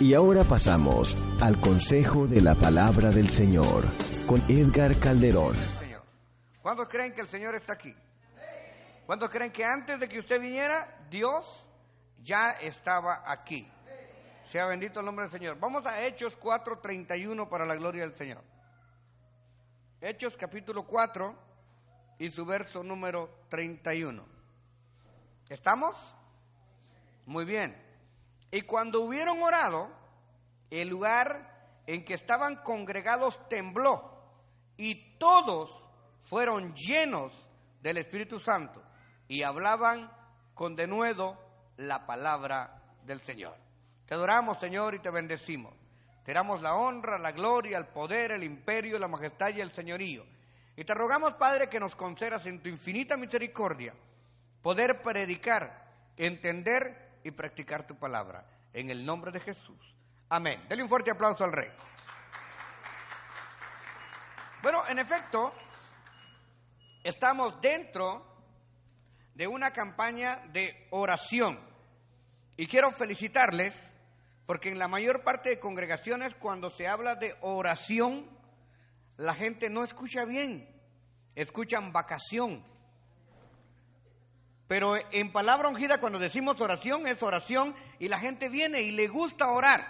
Y ahora pasamos al consejo de la palabra del Señor con Edgar Calderón. ¿Cuántos creen que el Señor está aquí? ¿Cuántos creen que antes de que usted viniera, Dios ya estaba aquí? Sea bendito el nombre del Señor. Vamos a Hechos 4:31 para la gloria del Señor. Hechos capítulo 4 y su verso número 31. ¿Estamos? Muy bien. Y cuando hubieron orado, el lugar en que estaban congregados tembló y todos fueron llenos del Espíritu Santo y hablaban con denuedo la palabra del Señor. Te adoramos, Señor, y te bendecimos. Te damos la honra, la gloria, el poder, el imperio, la majestad y el señorío. Y te rogamos, Padre, que nos concedas en tu infinita misericordia poder predicar, entender y practicar tu palabra. En el nombre de Jesús. Amén. Dele un fuerte aplauso al Rey. Bueno, en efecto, estamos dentro de una campaña de oración. Y quiero felicitarles porque en la mayor parte de congregaciones cuando se habla de oración, la gente no escucha bien, escuchan vacación. Pero en palabra ungida cuando decimos oración es oración y la gente viene y le gusta orar.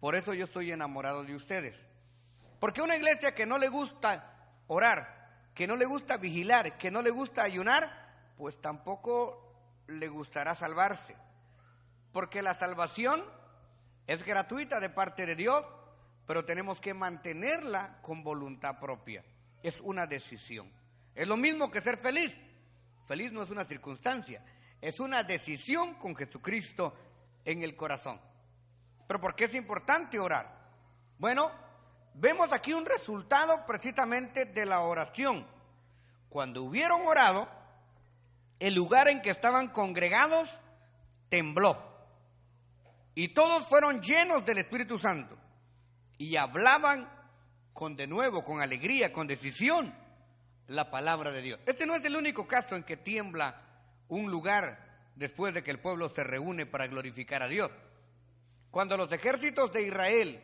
Por eso yo estoy enamorado de ustedes. Porque una iglesia que no le gusta orar, que no le gusta vigilar, que no le gusta ayunar, pues tampoco le gustará salvarse. Porque la salvación es gratuita de parte de Dios, pero tenemos que mantenerla con voluntad propia. Es una decisión. Es lo mismo que ser feliz. Feliz no es una circunstancia, es una decisión con Jesucristo en el corazón. Pero ¿por qué es importante orar? Bueno, vemos aquí un resultado precisamente de la oración. Cuando hubieron orado, el lugar en que estaban congregados tembló. Y todos fueron llenos del Espíritu Santo. Y hablaban con de nuevo, con alegría, con decisión, la palabra de Dios. Este no es el único caso en que tiembla un lugar después de que el pueblo se reúne para glorificar a Dios. Cuando los ejércitos de Israel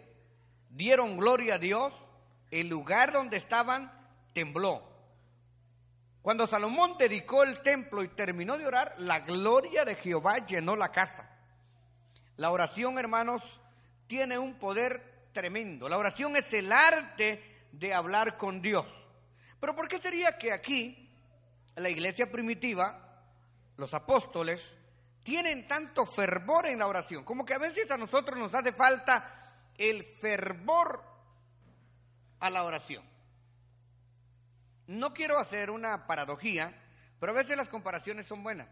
dieron gloria a Dios, el lugar donde estaban tembló. Cuando Salomón dedicó el templo y terminó de orar, la gloria de Jehová llenó la casa. La oración, hermanos, tiene un poder tremendo. La oración es el arte de hablar con Dios. Pero ¿por qué sería que aquí, la iglesia primitiva, los apóstoles, tienen tanto fervor en la oración? Como que a veces a nosotros nos hace falta el fervor a la oración. No quiero hacer una paradojía, pero a veces las comparaciones son buenas.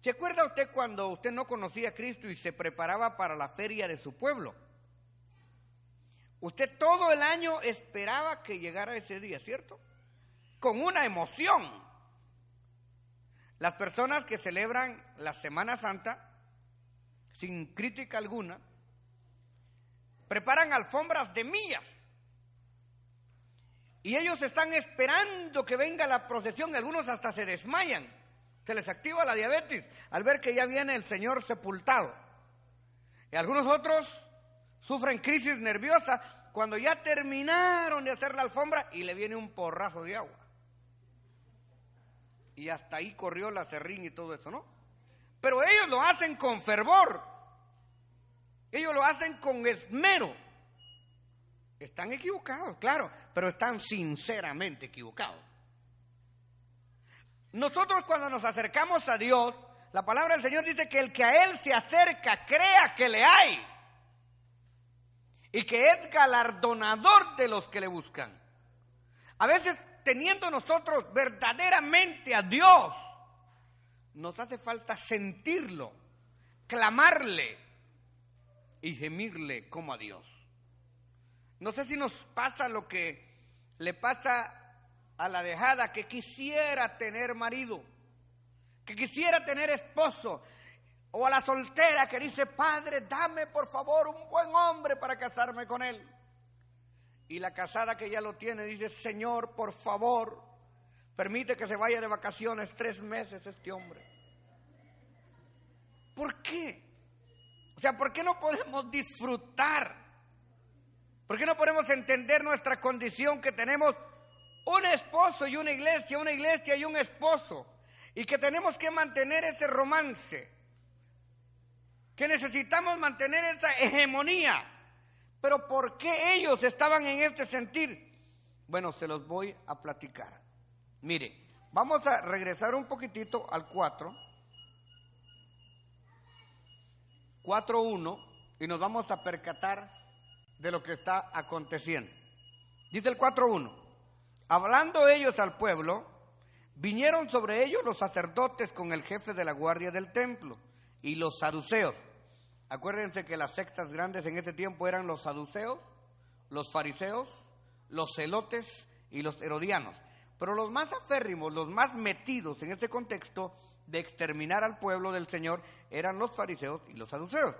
¿Se acuerda usted cuando usted no conocía a Cristo y se preparaba para la feria de su pueblo? Usted todo el año esperaba que llegara ese día, ¿cierto? Con una emoción. Las personas que celebran la Semana Santa, sin crítica alguna, preparan alfombras de millas. Y ellos están esperando que venga la procesión, algunos hasta se desmayan, se les activa la diabetes al ver que ya viene el Señor sepultado. Y algunos otros sufren crisis nerviosa cuando ya terminaron de hacer la alfombra y le viene un porrazo de agua. Y hasta ahí corrió la serrín y todo eso, ¿no? Pero ellos lo hacen con fervor. Ellos lo hacen con esmero. Están equivocados, claro, pero están sinceramente equivocados. Nosotros cuando nos acercamos a Dios, la palabra del Señor dice que el que a Él se acerca crea que le hay y que es galardonador de los que le buscan. A veces teniendo nosotros verdaderamente a Dios, nos hace falta sentirlo, clamarle y gemirle como a Dios. No sé si nos pasa lo que le pasa a la dejada que quisiera tener marido, que quisiera tener esposo, o a la soltera que dice, Padre, dame por favor un buen hombre para casarme con él. Y la casada que ya lo tiene dice, Señor, por favor, permite que se vaya de vacaciones tres meses este hombre. ¿Por qué? O sea, ¿por qué no podemos disfrutar? ¿Por qué no podemos entender nuestra condición que tenemos un esposo y una iglesia, una iglesia y un esposo? Y que tenemos que mantener ese romance, que necesitamos mantener esa hegemonía. Pero ¿por qué ellos estaban en este sentir? Bueno, se los voy a platicar. Mire, vamos a regresar un poquitito al 4. 4.1 y nos vamos a percatar de lo que está aconteciendo. Dice el 4.1, hablando ellos al pueblo, vinieron sobre ellos los sacerdotes con el jefe de la guardia del templo y los saduceos. Acuérdense que las sectas grandes en ese tiempo eran los saduceos, los fariseos, los celotes y los herodianos. Pero los más aférrimos, los más metidos en este contexto, de exterminar al pueblo del Señor eran los fariseos y los saduceos,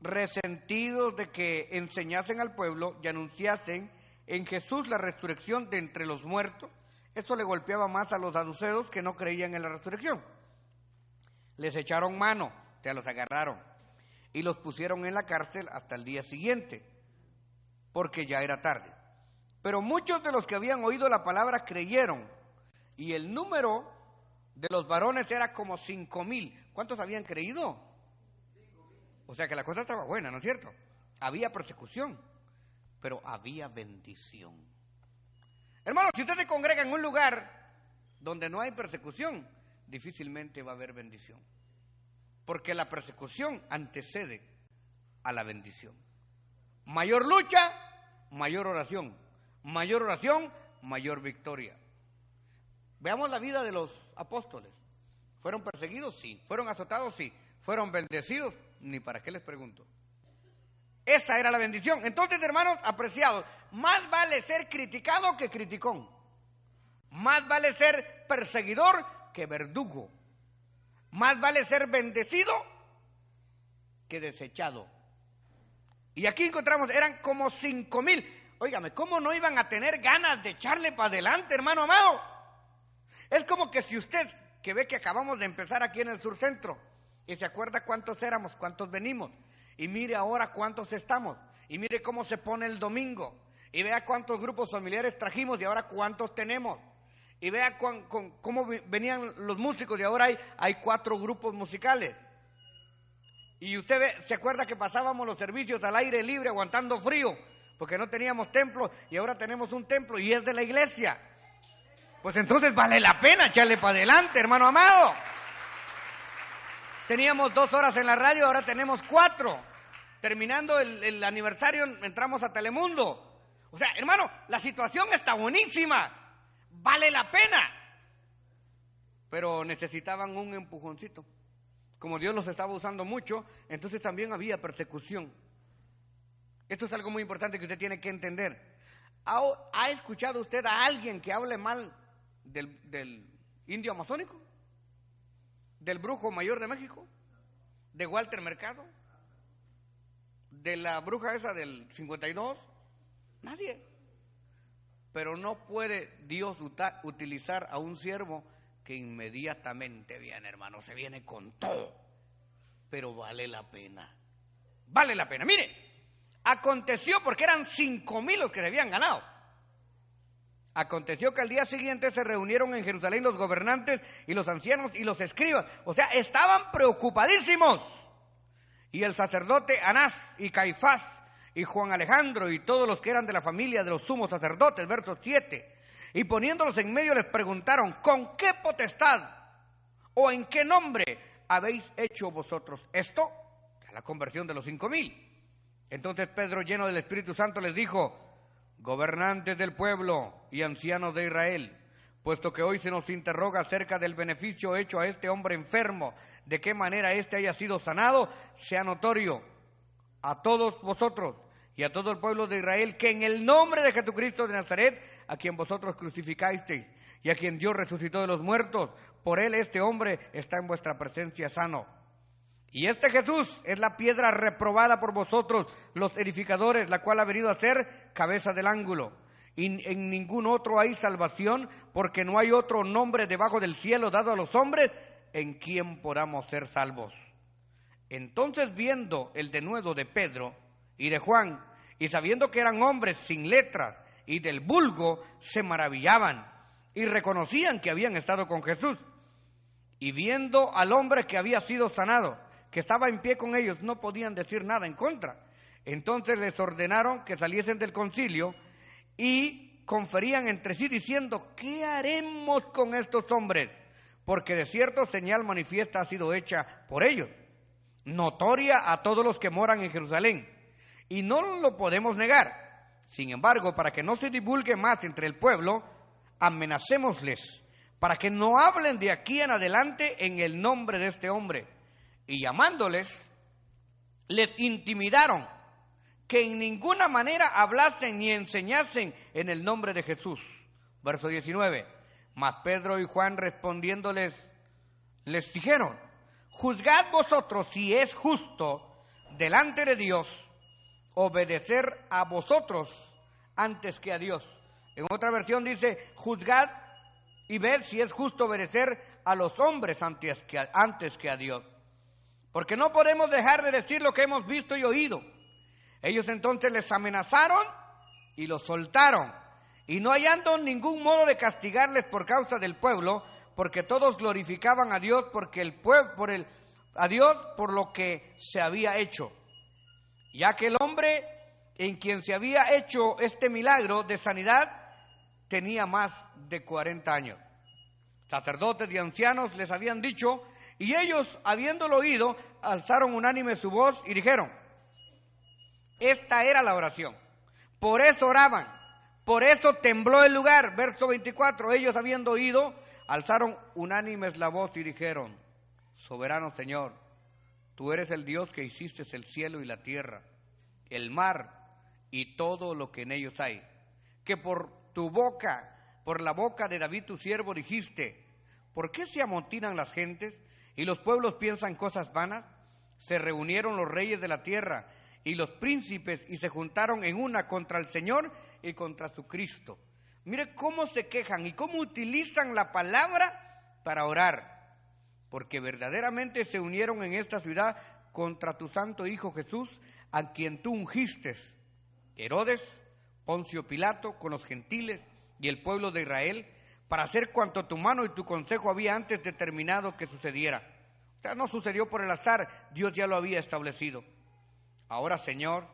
resentidos de que enseñasen al pueblo y anunciasen en Jesús la resurrección de entre los muertos. Eso le golpeaba más a los saduceos que no creían en la resurrección. Les echaron mano, se los agarraron y los pusieron en la cárcel hasta el día siguiente, porque ya era tarde. Pero muchos de los que habían oído la palabra creyeron y el número de los varones era como cinco mil. ¿Cuántos habían creído? O sea que la cosa estaba buena, ¿no es cierto? Había persecución, pero había bendición. Hermano, si usted se congrega en un lugar donde no hay persecución, difícilmente va a haber bendición. Porque la persecución antecede a la bendición. Mayor lucha, mayor oración. Mayor oración, mayor victoria. Veamos la vida de los apóstoles. ¿Fueron perseguidos? Sí. ¿Fueron azotados? Sí. ¿Fueron bendecidos? Ni para qué les pregunto. Esa era la bendición. Entonces, hermanos apreciados, más vale ser criticado que criticón. Más vale ser perseguidor que verdugo. Más vale ser bendecido que desechado. Y aquí encontramos, eran como cinco mil. Óigame, ¿cómo no iban a tener ganas de echarle para adelante, hermano amado? Es como que si usted, que ve que acabamos de empezar aquí en el sur centro, y se acuerda cuántos éramos, cuántos venimos, y mire ahora cuántos estamos, y mire cómo se pone el domingo, y vea cuántos grupos familiares trajimos y ahora cuántos tenemos, y vea cómo venían los músicos y ahora hay, hay cuatro grupos musicales. Y usted ve, se acuerda que pasábamos los servicios al aire libre aguantando frío, porque no teníamos templo y ahora tenemos un templo y es de la iglesia. Pues entonces vale la pena echarle para adelante, hermano amado. Teníamos dos horas en la radio, ahora tenemos cuatro. Terminando el, aniversario, entramos a Telemundo. O sea, hermano, la situación está buenísima. Vale la pena. Pero necesitaban un empujoncito. Como Dios los estaba usando mucho, entonces también había persecución. Esto es algo muy importante que usted tiene que entender. ¿Ha, escuchado usted a alguien que hable mal del, indio amazónico, del brujo mayor de México, de Walter Mercado, de la bruja esa del 52, nadie. Pero no puede Dios utilizar a un siervo que inmediatamente viene, hermano, se viene con todo. Pero vale la pena. Vale la pena. Mire, aconteció porque eran cinco mil los que le habían ganado. Aconteció que al día siguiente se reunieron en Jerusalén los gobernantes y los ancianos y los escribas. O sea, estaban preocupadísimos. Y el sacerdote Anás y Caifás y Juan Alejandro y todos los que eran de la familia de los sumos sacerdotes, verso 7. Y poniéndolos en medio les preguntaron, ¿con qué potestad o en qué nombre habéis hecho vosotros esto? La conversión de los cinco mil. Entonces Pedro, lleno del Espíritu Santo, les dijo, gobernantes del pueblo y ancianos de Israel, puesto que hoy se nos interroga acerca del beneficio hecho a este hombre enfermo, de qué manera éste haya sido sanado, sea notorio a todos vosotros y a todo el pueblo de Israel que en el nombre de Jesucristo de Nazaret, a quien vosotros crucificasteis y a quien Dios resucitó de los muertos, por él este hombre está en vuestra presencia sano. Y este Jesús es la piedra reprobada por vosotros, los edificadores, la cual ha venido a ser cabeza del ángulo. Y en ningún otro hay salvación, porque no hay otro nombre debajo del cielo dado a los hombres en quien podamos ser salvos. Entonces viendo el denuedo de Pedro y de Juan, y sabiendo que eran hombres sin letras y del vulgo, se maravillaban y reconocían que habían estado con Jesús. Y viendo al hombre que había sido sanado, que estaba en pie con ellos, no podían decir nada en contra. Entonces les ordenaron que saliesen del concilio y conferían entre sí diciendo, ¿qué haremos con estos hombres? Porque de cierto señal manifiesta ha sido hecha por ellos, notoria a todos los que moran en Jerusalén. Y no lo podemos negar. Sin embargo, para que no se divulgue más entre el pueblo, amenacémosles, para que no hablen de aquí en adelante en el nombre de este hombre y llamándoles, les intimidaron que en ninguna manera hablasen ni enseñasen en el nombre de Jesús. Verso 19. Mas Pedro y Juan respondiéndoles, les dijeron, juzgad vosotros si es justo delante de Dios obedecer a vosotros antes que a Dios. En otra versión dice, juzgad y ver si es justo obedecer a los hombres antes que a, antes que a Dios. Porque no podemos dejar de decir lo que hemos visto y oído. Ellos entonces les amenazaron y los soltaron, y no hallando ningún modo de castigarles por causa del pueblo, porque todos glorificaban a Dios porque el pueblo por el a Dios por lo que se había hecho. Ya que el hombre en quien se había hecho este milagro de sanidad tenía más de 40 años. Sacerdotes y ancianos les habían dicho y ellos, habiéndolo oído, alzaron unánime su voz y dijeron, esta era la oración. Por eso oraban, por eso tembló el lugar. Verso 24, ellos habiendo oído, alzaron unánimes la voz y dijeron, soberano Señor, tú eres el Dios que hiciste el cielo y la tierra, el mar y todo lo que en ellos hay, que por tu boca, por la boca de David tu siervo dijiste, ¿por qué se amontinan las gentes? y los pueblos piensan cosas vanas, se reunieron los reyes de la tierra y los príncipes y se juntaron en una contra el Señor y contra su Cristo. Mire cómo se quejan y cómo utilizan la palabra para orar, porque verdaderamente se unieron en esta ciudad contra tu santo Hijo Jesús, a quien tú ungiste, Herodes, Poncio Pilato, con los gentiles y el pueblo de Israel, para hacer cuanto tu mano y tu consejo había antes determinado que sucediera. O sea, no sucedió por el azar, Dios ya lo había establecido. Ahora, Señor,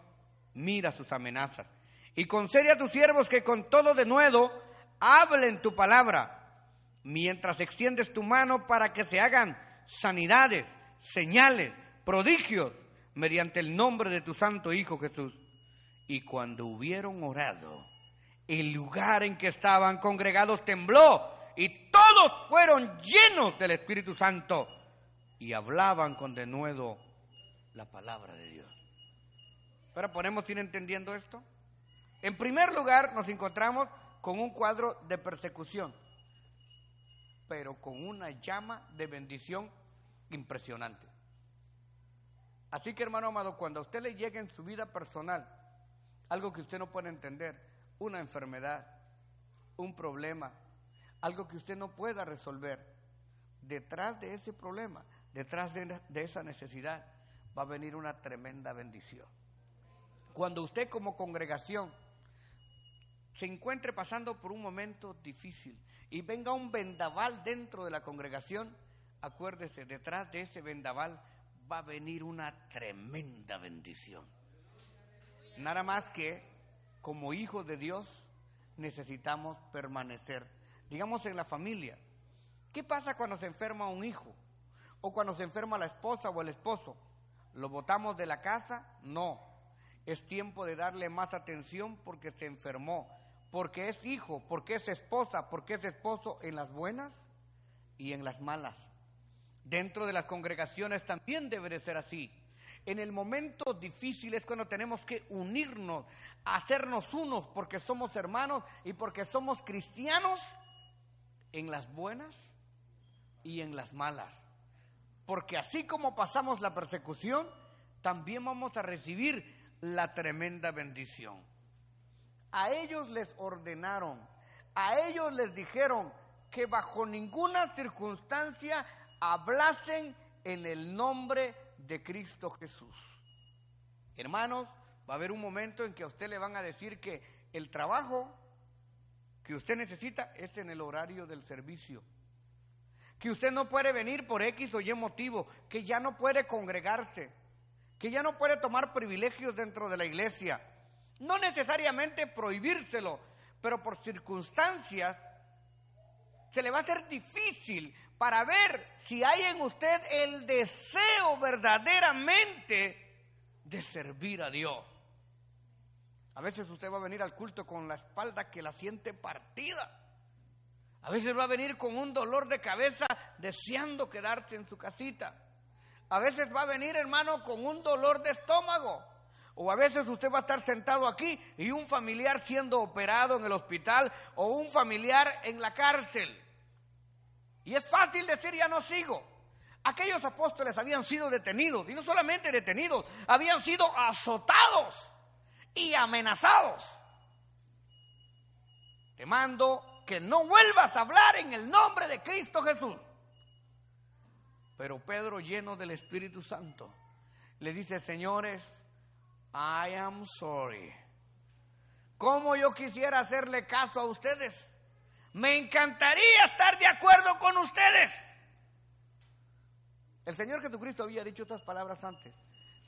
mira sus amenazas y concede a tus siervos que con todo de nuevo hablen tu palabra, mientras extiendes tu mano para que se hagan sanidades, señales, prodigios, mediante el nombre de tu santo Hijo Jesús. Y cuando hubieron orado, el lugar en que estaban congregados tembló y todos fueron llenos del Espíritu Santo y hablaban con denuedo la palabra de Dios. Ahora podemos ir entendiendo esto. En primer lugar, nos encontramos con un cuadro de persecución, pero con una llama de bendición impresionante. Así que, hermano amado, cuando a usted le llegue en su vida personal algo que usted no puede entender, una enfermedad, un problema, algo que usted no pueda resolver, detrás de ese problema, detrás de, esa necesidad, va a venir una tremenda bendición. Cuando usted como congregación se encuentre pasando por un momento difícil y venga un vendaval dentro de la congregación, acuérdese, detrás de ese vendaval va a venir una tremenda bendición. Nada más que como hijos de Dios necesitamos permanecer. Digamos en la familia. ¿Qué pasa cuando se enferma un hijo? ¿O cuando se enferma la esposa o el esposo? ¿Lo botamos de la casa? No. Es tiempo de darle más atención porque se enfermó, porque es hijo, porque es esposa, porque es esposo en las buenas y en las malas. Dentro de las congregaciones también debe de ser así. En el momento difícil es cuando tenemos que unirnos, hacernos unos porque somos hermanos y porque somos cristianos en las buenas y en las malas. Porque así como pasamos la persecución, también vamos a recibir la tremenda bendición. A ellos les ordenaron, a ellos les dijeron que bajo ninguna circunstancia hablasen en el nombre de Cristo Jesús. Hermanos, va a haber un momento en que a usted le van a decir que el trabajo que usted necesita es en el horario del servicio. Que usted no puede venir por X o Y motivo, que ya no puede congregarse, que ya no puede tomar privilegios dentro de la iglesia. No necesariamente prohibírselo, pero por circunstancias se le va a hacer difícil para ver si hay en usted el deseo verdaderamente de servir a Dios. A veces usted va a venir al culto con la espalda que la siente partida. A veces va a venir con un dolor de cabeza deseando quedarse en su casita. A veces va a venir, hermano, con un dolor de estómago. O a veces usted va a estar sentado aquí y un familiar siendo operado en el hospital o un familiar en la cárcel. Y es fácil decir, ya no sigo. Aquellos apóstoles habían sido detenidos, y no solamente detenidos, habían sido azotados y amenazados. Te mando que no vuelvas a hablar en el nombre de Cristo Jesús. Pero Pedro, lleno del Espíritu Santo, le dice, señores, I am sorry. ¿Cómo yo quisiera hacerle caso a ustedes? Me encantaría estar de acuerdo con ustedes. El Señor Jesucristo había dicho estas palabras antes.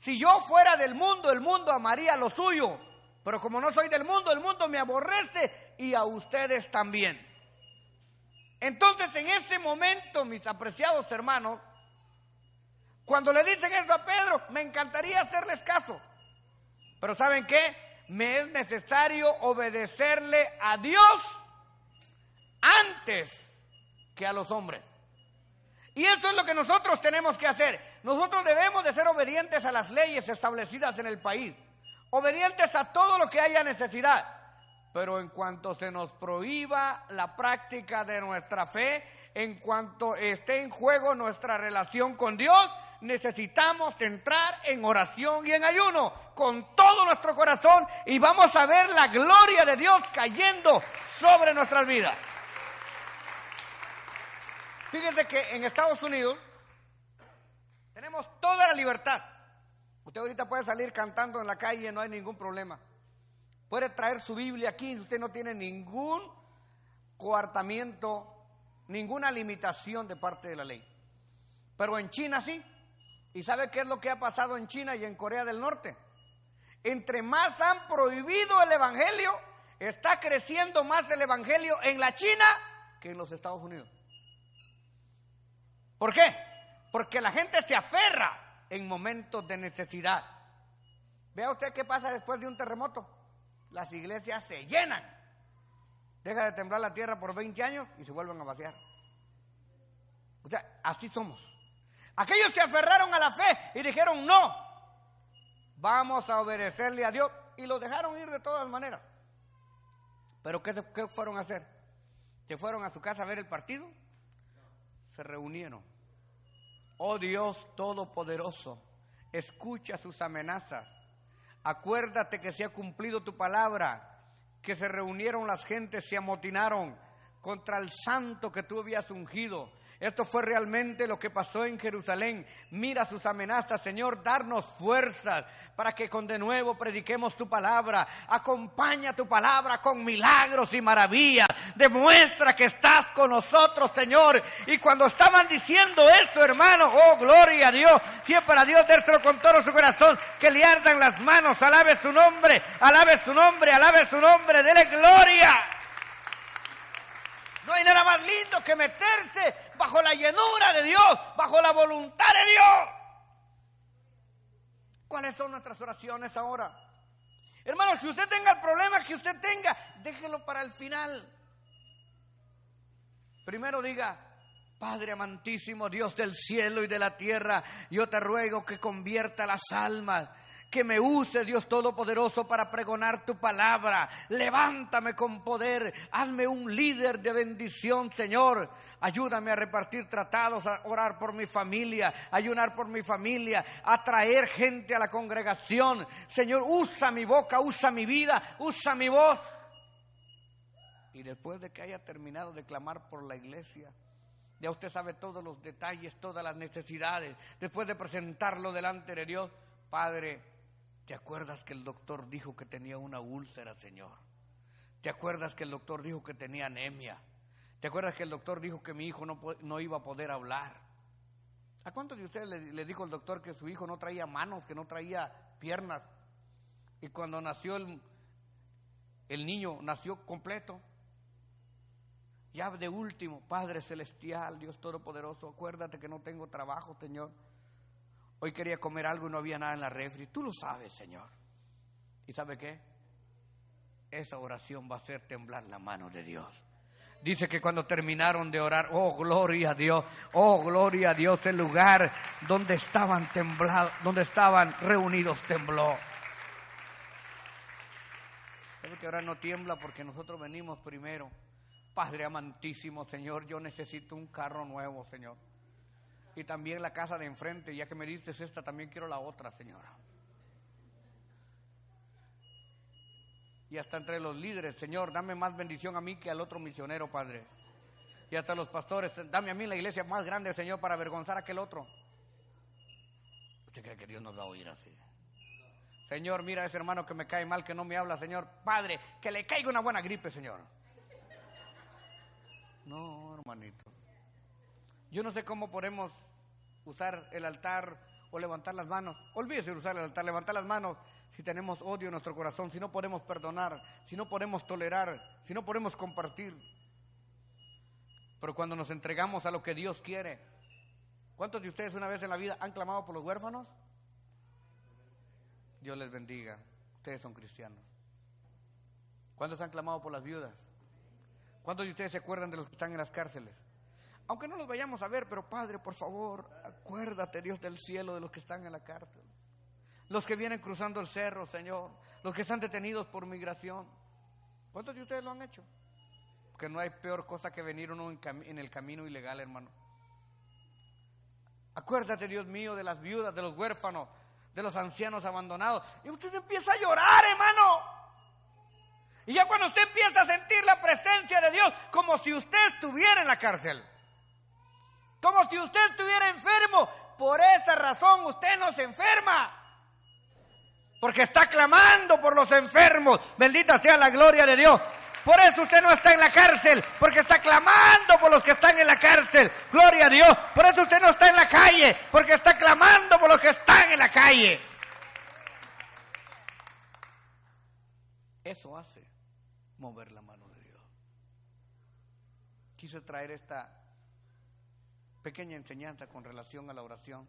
Si yo fuera del mundo, el mundo amaría lo suyo. Pero como no soy del mundo, el mundo me aborrece y a ustedes también. Entonces en ese momento, mis apreciados hermanos, cuando le dicen eso a Pedro, me encantaría hacerles caso. Pero ¿saben qué? Me es necesario obedecerle a Dios antes que a los hombres. Y eso es lo que nosotros tenemos que hacer. Nosotros debemos de ser obedientes a las leyes establecidas en el país, obedientes a todo lo que haya necesidad. Pero en cuanto se nos prohíba la práctica de nuestra fe, en cuanto esté en juego nuestra relación con Dios, necesitamos entrar en oración y en ayuno con todo nuestro corazón y vamos a ver la gloria de Dios cayendo sobre nuestras vidas. Fíjense que en Estados Unidos tenemos toda la libertad. Usted ahorita puede salir cantando en la calle, no hay ningún problema. Puede traer su Biblia aquí, usted no tiene ningún coartamiento, ninguna limitación de parte de la ley. Pero en China sí. ¿Y sabe qué es lo que ha pasado en China y en Corea del Norte? Entre más han prohibido el Evangelio, está creciendo más el Evangelio en la China que en los Estados Unidos. ¿Por qué? Porque la gente se aferra en momentos de necesidad. Vea usted qué pasa después de un terremoto. Las iglesias se llenan. Deja de temblar la tierra por 20 años y se vuelven a vaciar. O sea, así somos. Aquellos se aferraron a la fe y dijeron, no, vamos a obedecerle a Dios. Y lo dejaron ir de todas maneras. Pero ¿qué, ¿qué, fueron a hacer? ¿Se fueron a su casa a ver el partido? se reunieron. Oh Dios Todopoderoso, escucha sus amenazas. Acuérdate que se ha cumplido tu palabra, que se reunieron las gentes, se amotinaron contra el santo que tú habías ungido esto fue realmente lo que pasó en Jerusalén. Mira sus amenazas, Señor, darnos fuerzas para que con de nuevo prediquemos tu palabra. Acompaña tu palabra con milagros y maravillas. Demuestra que estás con nosotros, Señor. Y cuando estaban diciendo esto, hermano, oh, gloria a Dios, siempre a Dios dérselo con todo su corazón, que le ardan las manos, alabe su nombre, alabe su nombre, alabe su nombre, dele gloria. No hay nada más lindo que meterse bajo la llenura de Dios, bajo la voluntad de Dios. ¿Cuáles son nuestras oraciones ahora? Hermano, si usted tenga el problema que usted tenga, déjelo para el final. Primero diga, Padre amantísimo, Dios del cielo y de la tierra, yo te ruego que convierta las almas que me use Dios Todopoderoso para pregonar tu palabra. Levántame con poder, hazme un líder de bendición, Señor. Ayúdame a repartir tratados, a orar por mi familia, ayunar por mi familia, a traer gente a la congregación. Señor, usa mi boca, usa mi vida, usa mi voz. Y después de que haya terminado de clamar por la iglesia, ya usted sabe todos los detalles, todas las necesidades. Después de presentarlo delante de Dios, Padre, ¿te acuerdas que el doctor dijo que tenía una úlcera, Señor? ¿Te acuerdas que el doctor dijo que tenía anemia? ¿Te acuerdas que el doctor dijo que mi hijo no, no iba a poder hablar? ¿A cuántos de ustedes le, dijo el doctor que su hijo no traía manos, que no traía piernas? Y cuando nació el, el niño, nació completo. Ya de último, Padre Celestial, Dios Todopoderoso, acuérdate que no tengo trabajo, Señor. Hoy quería comer algo y no había nada en la refri. Tú lo sabes, Señor. ¿Y sabe qué? Esa oración va a hacer temblar la mano de Dios. Dice que cuando terminaron de orar, oh gloria a Dios, oh gloria a Dios, el lugar donde estaban temblados, donde estaban reunidos tembló. ¿Sabe que ahora no tiembla porque nosotros venimos primero? Padre amantísimo, Señor, yo necesito un carro nuevo, Señor. Y también la casa de enfrente, ya que me dices esta, también quiero la otra, Señora. Y hasta entre los líderes, Señor, dame más bendición a mí que al otro misionero, Padre. Y hasta los pastores, dame a mí la iglesia más grande, Señor, para avergonzar a aquel otro. ¿Usted cree que Dios nos va a oír así? Señor, mira a ese hermano que me cae mal, que no me habla, Señor. Padre, que le caiga una buena gripe, Señor. No, hermanito. Yo no sé cómo podemos usar el altar o levantar las manos. Olvídese de usar el altar, levantar las manos si tenemos odio en nuestro corazón, si no podemos perdonar, si no podemos tolerar, si no podemos compartir. Pero cuando nos entregamos a lo que Dios quiere, ¿cuántos de ustedes una vez en la vida han clamado por los huérfanos? Dios les bendiga. Ustedes son cristianos. ¿Cuántos han clamado por las viudas? ¿Cuántos de ustedes se acuerdan de los que están en las cárceles? Aunque no los vayamos a ver, pero Padre, por favor, acuérdate, Dios del cielo, de los que están en la cárcel. Los que vienen cruzando el cerro, Señor. Los que están detenidos por migración. ¿Cuántos de ustedes lo han hecho? Porque no hay peor cosa que venir uno en, el camino ilegal, hermano. Acuérdate, Dios mío, de las viudas, de los huérfanos, de los ancianos abandonados. Y usted empieza a llorar, hermano. Y ya cuando usted empieza a sentir la presencia de Dios, como si usted estuviera en la cárcel, como si usted estuviera enfermo, por esa razón usted no se enferma. Porque está clamando por los enfermos. Bendita sea la gloria de Dios. Por eso usted no está en la cárcel, porque está clamando por los que están en la cárcel. Gloria a Dios. Por eso usted no está en la calle, porque está clamando por los que están en la calle. Eso hace mover la mano de Dios. Quise traer esta pequeña enseñanza con relación a la oración,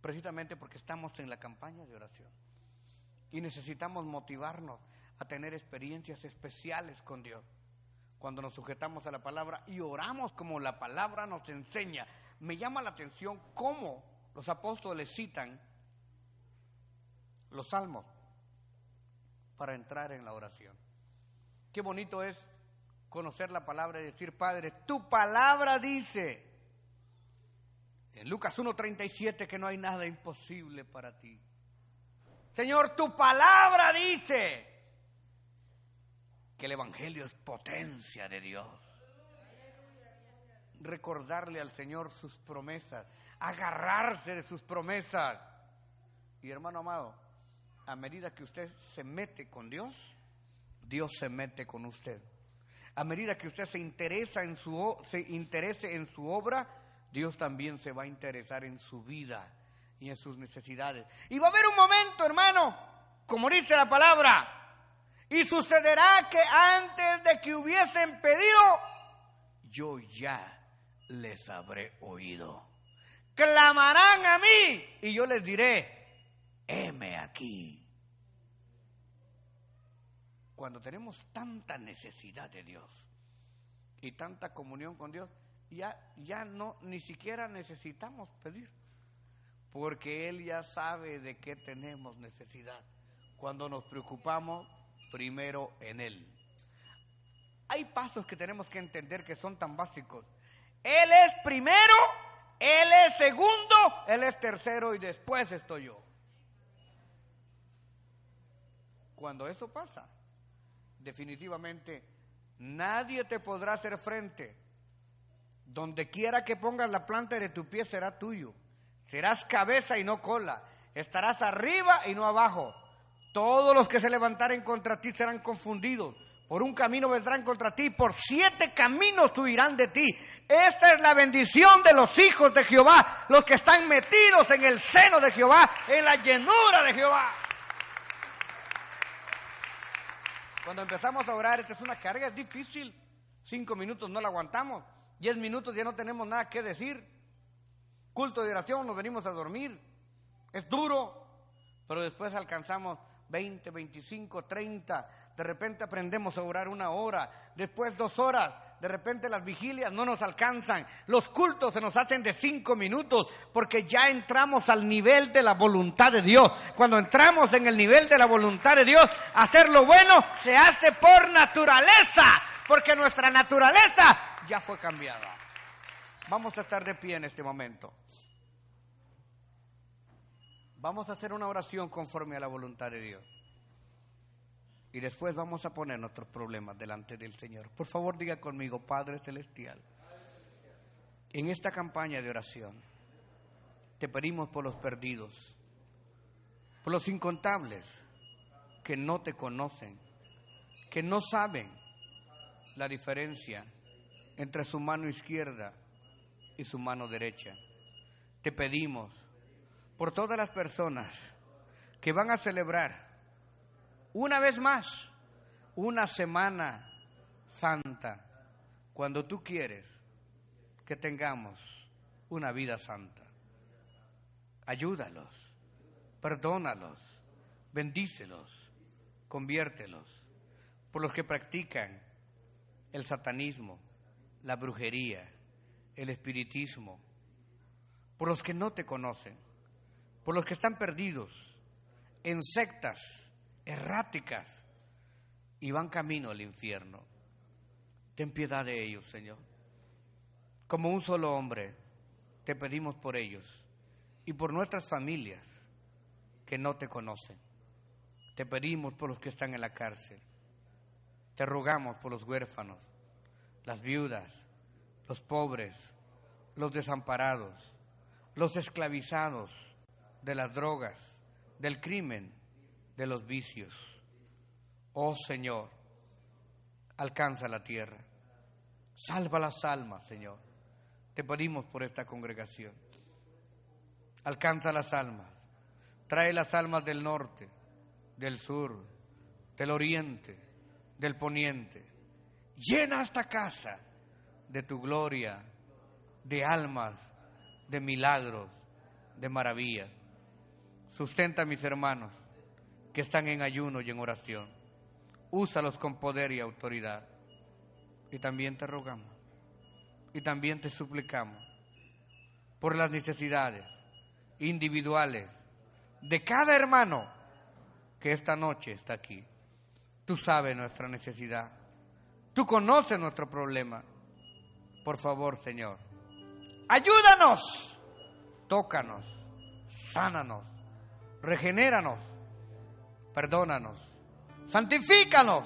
precisamente porque estamos en la campaña de oración y necesitamos motivarnos a tener experiencias especiales con Dios. Cuando nos sujetamos a la palabra y oramos como la palabra nos enseña, me llama la atención cómo los apóstoles citan los salmos para entrar en la oración. Qué bonito es conocer la palabra y decir, Padre, tu palabra dice en Lucas 1.37 que no hay nada imposible para ti. Señor, tu palabra dice que el Evangelio es potencia de Dios. Recordarle al Señor sus promesas, agarrarse de sus promesas. Y hermano amado, a medida que usted se mete con Dios, Dios se mete con usted. A medida que usted se interesa en su se interese en su obra, Dios también se va a interesar en su vida y en sus necesidades. Y va a haber un momento, hermano, como dice la palabra, y sucederá que antes de que hubiesen pedido, yo ya les habré oído. Clamarán a mí y yo les diré, heme aquí. cuando tenemos tanta necesidad de Dios y tanta comunión con Dios, ya, ya no, ni siquiera necesitamos pedir, porque Él ya sabe de qué tenemos necesidad cuando nos preocupamos primero en Él. Hay pasos que tenemos que entender que son tan básicos. Él es primero, Él es segundo, Él es tercero y después estoy yo. Cuando eso pasa, definitivamente nadie te podrá hacer frente. Donde quiera que pongas la planta de tu pie será tuyo. Serás cabeza y no cola. Estarás arriba y no abajo. Todos los que se levantaren contra ti serán confundidos. Por un camino vendrán contra ti, por siete caminos huirán de ti. Esta es la bendición de los hijos de Jehová, los que están metidos en el seno de Jehová, en la llenura de Jehová. Cuando empezamos a orar, esta es una carga, es difícil. Cinco minutos no la aguantamos. Diez minutos ya no tenemos nada que decir. Culto de oración, nos venimos a dormir. Es duro, pero después alcanzamos 20, 25, 30. De repente aprendemos a orar una hora, después dos horas. De repente las vigilias no nos alcanzan. Los cultos se nos hacen de cinco minutos porque ya entramos al nivel de la voluntad de Dios. Cuando entramos en el nivel de la voluntad de Dios, hacer lo bueno se hace por naturaleza, porque nuestra naturaleza ya fue cambiada. Vamos a estar de pie en este momento. Vamos a hacer una oración conforme a la voluntad de Dios. Y después vamos a poner nuestros problemas delante del Señor. Por favor, diga conmigo, Padre Celestial, en esta campaña de oración, te pedimos por los perdidos, por los incontables que no te conocen, que no saben la diferencia entre su mano izquierda y su mano derecha. Te pedimos por todas las personas que van a celebrar una vez más una semana santa, cuando tú quieres que tengamos una vida santa. Ayúdalos, perdónalos, bendícelos, conviértelos. Por los que practican el satanismo, la brujería, el espiritismo, por los que no te conocen, por los que están perdidos en sectas erráticas y van camino al infierno. Ten piedad de ellos, Señor. Como un solo hombre, te pedimos por ellos y por nuestras familias que no te conocen. Te pedimos por los que están en la cárcel. Te rogamos por los huérfanos, las viudas, los pobres, los desamparados, los esclavizados de las drogas, del crimen, de los vicios. Oh Señor, alcanza la tierra. Salva las almas, Señor. Te pedimos por esta congregación. Alcanza las almas. Trae las almas del norte, del sur, del oriente, del poniente. Llena esta casa de tu gloria, de almas, de milagros, de maravillas. Sustenta a mis hermanos que están en ayuno y en oración. Úsalos con poder y autoridad. Y también te rogamos. Y también te suplicamos por las necesidades individuales de cada hermano que esta noche está aquí. Tú sabes nuestra necesidad. Tú conoces nuestro problema. Por favor, Señor, ayúdanos, tócanos, sánanos, regenéranos perdónanos, santifícanos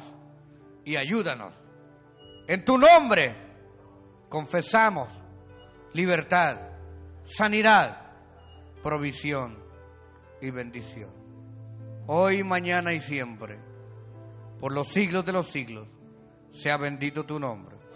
y ayúdanos. En tu nombre confesamos libertad, sanidad, provisión y bendición. Hoy, mañana y siempre, por los siglos de los siglos, sea bendito tu nombre.